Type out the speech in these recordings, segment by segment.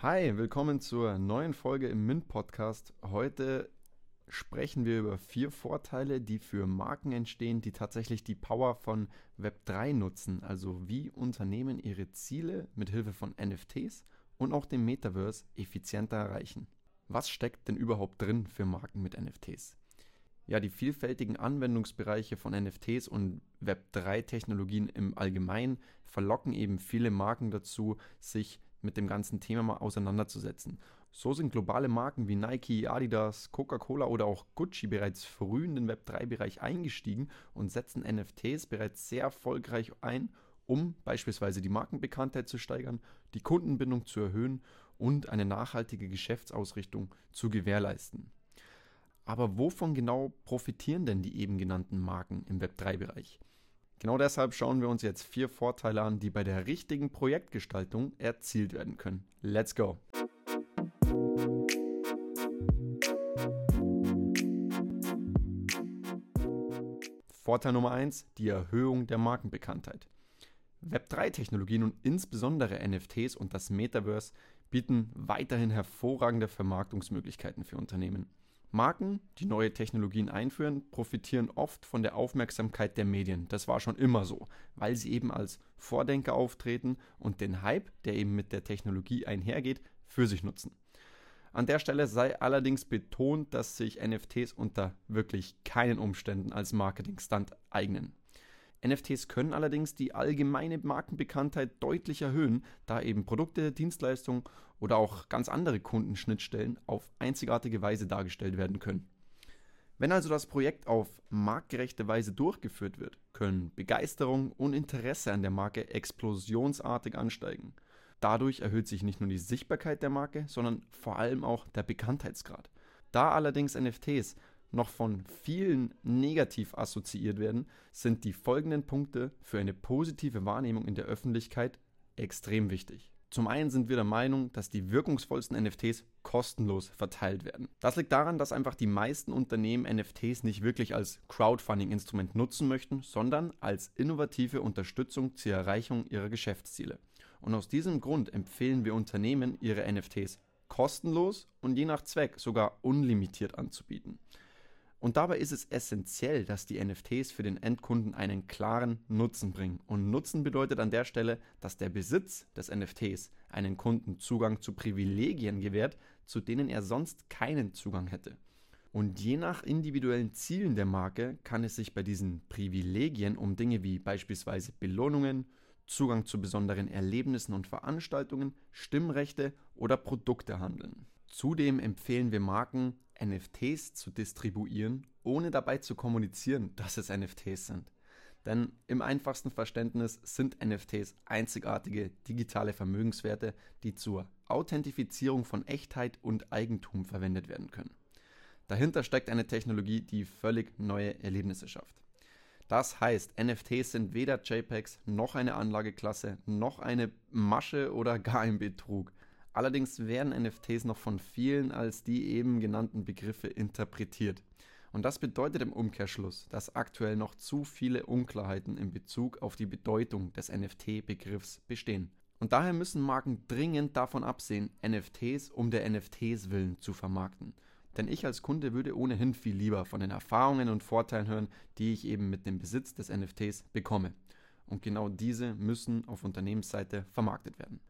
Hi, willkommen zur neuen Folge im Mint Podcast. Heute sprechen wir über vier Vorteile, die für Marken entstehen, die tatsächlich die Power von Web3 nutzen, also wie Unternehmen ihre Ziele mit Hilfe von NFTs und auch dem Metaverse effizienter erreichen. Was steckt denn überhaupt drin für Marken mit NFTs? Ja, die vielfältigen Anwendungsbereiche von NFTs und Web3-Technologien im Allgemeinen verlocken eben viele Marken dazu, sich mit dem ganzen Thema mal auseinanderzusetzen. So sind globale Marken wie Nike, Adidas, Coca-Cola oder auch Gucci bereits früh in den Web3-Bereich eingestiegen und setzen NFTs bereits sehr erfolgreich ein, um beispielsweise die Markenbekanntheit zu steigern, die Kundenbindung zu erhöhen und eine nachhaltige Geschäftsausrichtung zu gewährleisten. Aber wovon genau profitieren denn die eben genannten Marken im Web3-Bereich? Genau deshalb schauen wir uns jetzt vier Vorteile an, die bei der richtigen Projektgestaltung erzielt werden können. Let's go! Vorteil Nummer 1, die Erhöhung der Markenbekanntheit. Web3-Technologien und insbesondere NFTs und das Metaverse bieten weiterhin hervorragende Vermarktungsmöglichkeiten für Unternehmen. Marken, die neue Technologien einführen, profitieren oft von der Aufmerksamkeit der Medien. Das war schon immer so, weil sie eben als Vordenker auftreten und den Hype, der eben mit der Technologie einhergeht, für sich nutzen. An der Stelle sei allerdings betont, dass sich NFTs unter wirklich keinen Umständen als Marketing-Stunt eignen. NFTs können allerdings die allgemeine Markenbekanntheit deutlich erhöhen, da eben Produkte, Dienstleistungen oder auch ganz andere Kundenschnittstellen auf einzigartige Weise dargestellt werden können. Wenn also das Projekt auf marktgerechte Weise durchgeführt wird, können Begeisterung und Interesse an der Marke explosionsartig ansteigen. Dadurch erhöht sich nicht nur die Sichtbarkeit der Marke, sondern vor allem auch der Bekanntheitsgrad. Da allerdings NFTs noch von vielen negativ assoziiert werden, sind die folgenden Punkte für eine positive Wahrnehmung in der Öffentlichkeit extrem wichtig. Zum einen sind wir der Meinung, dass die wirkungsvollsten NFTs kostenlos verteilt werden. Das liegt daran, dass einfach die meisten Unternehmen NFTs nicht wirklich als Crowdfunding-Instrument nutzen möchten, sondern als innovative Unterstützung zur Erreichung ihrer Geschäftsziele. Und aus diesem Grund empfehlen wir Unternehmen, ihre NFTs kostenlos und je nach Zweck sogar unlimitiert anzubieten. Und dabei ist es essentiell, dass die NFTs für den Endkunden einen klaren Nutzen bringen. Und Nutzen bedeutet an der Stelle, dass der Besitz des NFTs einen Kunden Zugang zu Privilegien gewährt, zu denen er sonst keinen Zugang hätte. Und je nach individuellen Zielen der Marke kann es sich bei diesen Privilegien um Dinge wie beispielsweise Belohnungen, Zugang zu besonderen Erlebnissen und Veranstaltungen, Stimmrechte oder Produkte handeln. Zudem empfehlen wir Marken, NFTs zu distribuieren, ohne dabei zu kommunizieren, dass es NFTs sind. Denn im einfachsten Verständnis sind NFTs einzigartige digitale Vermögenswerte, die zur Authentifizierung von Echtheit und Eigentum verwendet werden können. Dahinter steckt eine Technologie, die völlig neue Erlebnisse schafft. Das heißt, NFTs sind weder JPEGs noch eine Anlageklasse, noch eine Masche oder gar ein Betrug. Allerdings werden NFTs noch von vielen als die eben genannten Begriffe interpretiert. Und das bedeutet im Umkehrschluss, dass aktuell noch zu viele Unklarheiten in Bezug auf die Bedeutung des NFT-Begriffs bestehen. Und daher müssen Marken dringend davon absehen, NFTs um der NFTs willen zu vermarkten. Denn ich als Kunde würde ohnehin viel lieber von den Erfahrungen und Vorteilen hören, die ich eben mit dem Besitz des NFTs bekomme. Und genau diese müssen auf Unternehmensseite vermarktet werden.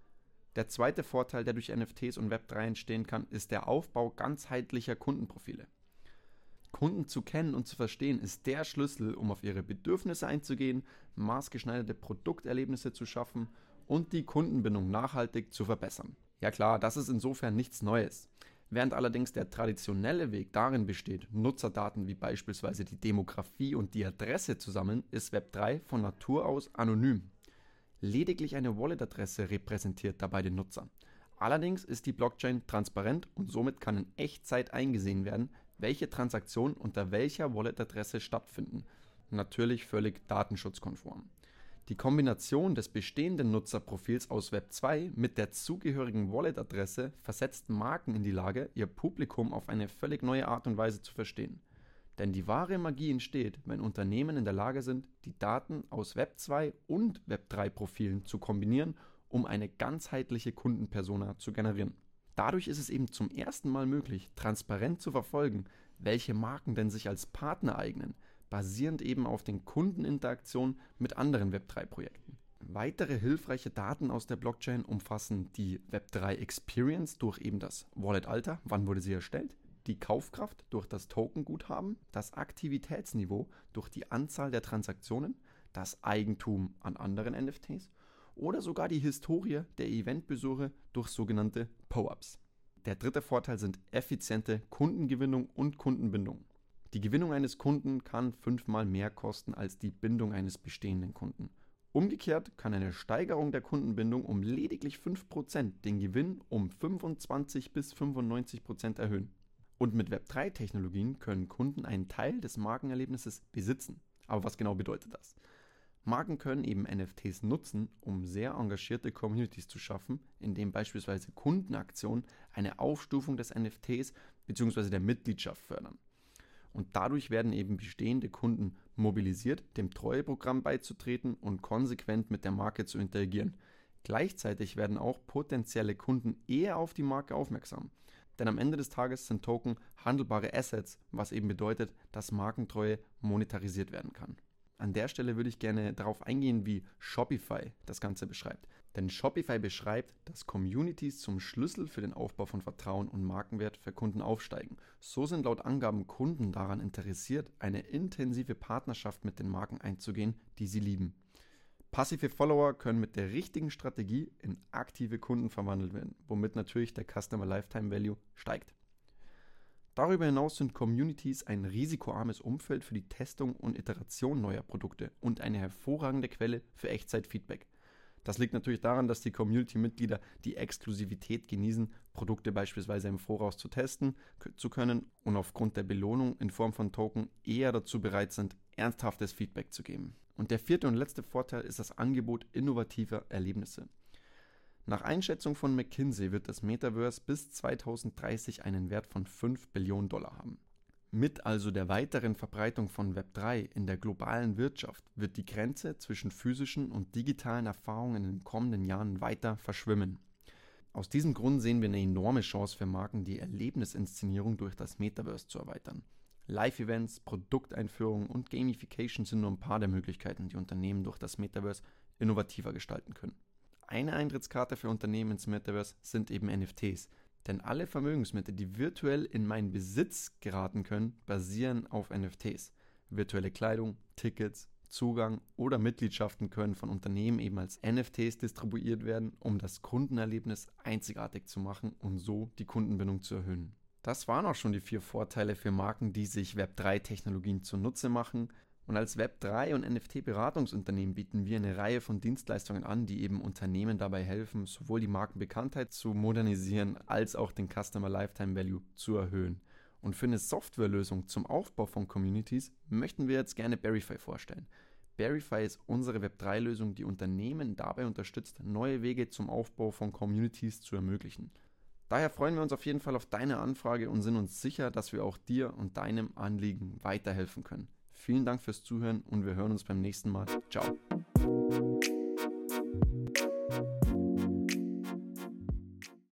Der zweite Vorteil, der durch NFTs und Web3 entstehen kann, ist der Aufbau ganzheitlicher Kundenprofile. Kunden zu kennen und zu verstehen ist der Schlüssel, um auf ihre Bedürfnisse einzugehen, maßgeschneiderte Produkterlebnisse zu schaffen und die Kundenbindung nachhaltig zu verbessern. Ja klar, das ist insofern nichts Neues. Während allerdings der traditionelle Weg darin besteht, Nutzerdaten wie beispielsweise die Demografie und die Adresse zu sammeln, ist Web3 von Natur aus anonym. Lediglich eine Wallet-Adresse repräsentiert dabei den Nutzer. Allerdings ist die Blockchain transparent und somit kann in Echtzeit eingesehen werden, welche Transaktionen unter welcher Wallet-Adresse stattfinden. Natürlich völlig datenschutzkonform. Die Kombination des bestehenden Nutzerprofils aus Web 2 mit der zugehörigen Wallet-Adresse versetzt Marken in die Lage, ihr Publikum auf eine völlig neue Art und Weise zu verstehen. Denn die wahre Magie entsteht, wenn Unternehmen in der Lage sind, die Daten aus Web 2 und Web 3 Profilen zu kombinieren, um eine ganzheitliche Kundenpersona zu generieren. Dadurch ist es eben zum ersten Mal möglich, transparent zu verfolgen, welche Marken denn sich als Partner eignen, basierend eben auf den Kundeninteraktionen mit anderen Web3-Projekten. Weitere hilfreiche Daten aus der Blockchain umfassen die Web3 Experience durch eben das Wallet-Alter, wann wurde sie erstellt, die Kaufkraft durch das Tokenguthaben, das Aktivitätsniveau durch die Anzahl der Transaktionen, das Eigentum an anderen NFTs oder sogar die Historie der Eventbesuche durch sogenannte PO-Ups. Der dritte Vorteil sind effiziente Kundengewinnung und Kundenbindung. Die Gewinnung eines Kunden kann fünfmal mehr kosten als die Bindung eines bestehenden Kunden. Umgekehrt kann eine Steigerung der Kundenbindung um lediglich 5% den Gewinn um 25 bis 95% erhöhen. Und mit Web3-Technologien können Kunden einen Teil des Markenerlebnisses besitzen. Aber was genau bedeutet das? Marken können eben NFTs nutzen, um sehr engagierte Communities zu schaffen, indem beispielsweise Kundenaktionen eine Aufstufung des NFTs bzw. der Mitgliedschaft fördern. Und dadurch werden eben bestehende Kunden mobilisiert, dem Treueprogramm beizutreten und konsequent mit der Marke zu interagieren. Gleichzeitig werden auch potenzielle Kunden eher auf die Marke aufmerksam. Denn am Ende des Tages sind Token handelbare Assets, was eben bedeutet, dass Markentreue monetarisiert werden kann. An der Stelle würde ich gerne darauf eingehen, wie Shopify das Ganze beschreibt. Denn Shopify beschreibt, dass Communities zum Schlüssel für den Aufbau von Vertrauen und Markenwert für Kunden aufsteigen. So sind laut Angaben Kunden daran interessiert, eine intensive Partnerschaft mit den Marken einzugehen, die sie lieben. Passive Follower können mit der richtigen Strategie in aktive Kunden verwandelt werden, womit natürlich der Customer Lifetime Value steigt. Darüber hinaus sind Communities ein risikoarmes Umfeld für die Testung und Iteration neuer Produkte und eine hervorragende Quelle für Echtzeitfeedback. Das liegt natürlich daran, dass die Community-Mitglieder die Exklusivität genießen, Produkte beispielsweise im Voraus zu testen zu können und aufgrund der Belohnung in Form von Token eher dazu bereit sind, ernsthaftes Feedback zu geben. Und der vierte und letzte Vorteil ist das Angebot innovativer Erlebnisse. Nach Einschätzung von McKinsey wird das Metaverse bis 2030 einen Wert von 5 Billionen Dollar haben. Mit also der weiteren Verbreitung von Web3 in der globalen Wirtschaft wird die Grenze zwischen physischen und digitalen Erfahrungen in den kommenden Jahren weiter verschwimmen. Aus diesem Grund sehen wir eine enorme Chance für Marken, die Erlebnisinszenierung durch das Metaverse zu erweitern. Live-Events, Produkteinführungen und Gamification sind nur ein paar der Möglichkeiten, die Unternehmen durch das Metaverse innovativer gestalten können. Eine Eintrittskarte für Unternehmen ins Metaverse sind eben NFTs. Denn alle Vermögensmittel, die virtuell in meinen Besitz geraten können, basieren auf NFTs. Virtuelle Kleidung, Tickets, Zugang oder Mitgliedschaften können von Unternehmen eben als NFTs distribuiert werden, um das Kundenerlebnis einzigartig zu machen und so die Kundenbindung zu erhöhen. Das waren auch schon die vier Vorteile für Marken, die sich Web3-Technologien zunutze machen. Und als Web3 und NFT-Beratungsunternehmen bieten wir eine Reihe von Dienstleistungen an, die eben Unternehmen dabei helfen, sowohl die Markenbekanntheit zu modernisieren, als auch den Customer Lifetime Value zu erhöhen. Und für eine Softwarelösung zum Aufbau von Communities möchten wir jetzt gerne Berify vorstellen. Berify ist unsere Web3-Lösung, die Unternehmen dabei unterstützt, neue Wege zum Aufbau von Communities zu ermöglichen. Daher freuen wir uns auf jeden Fall auf deine Anfrage und sind uns sicher, dass wir auch dir und deinem Anliegen weiterhelfen können. Vielen Dank fürs Zuhören und wir hören uns beim nächsten Mal. Ciao.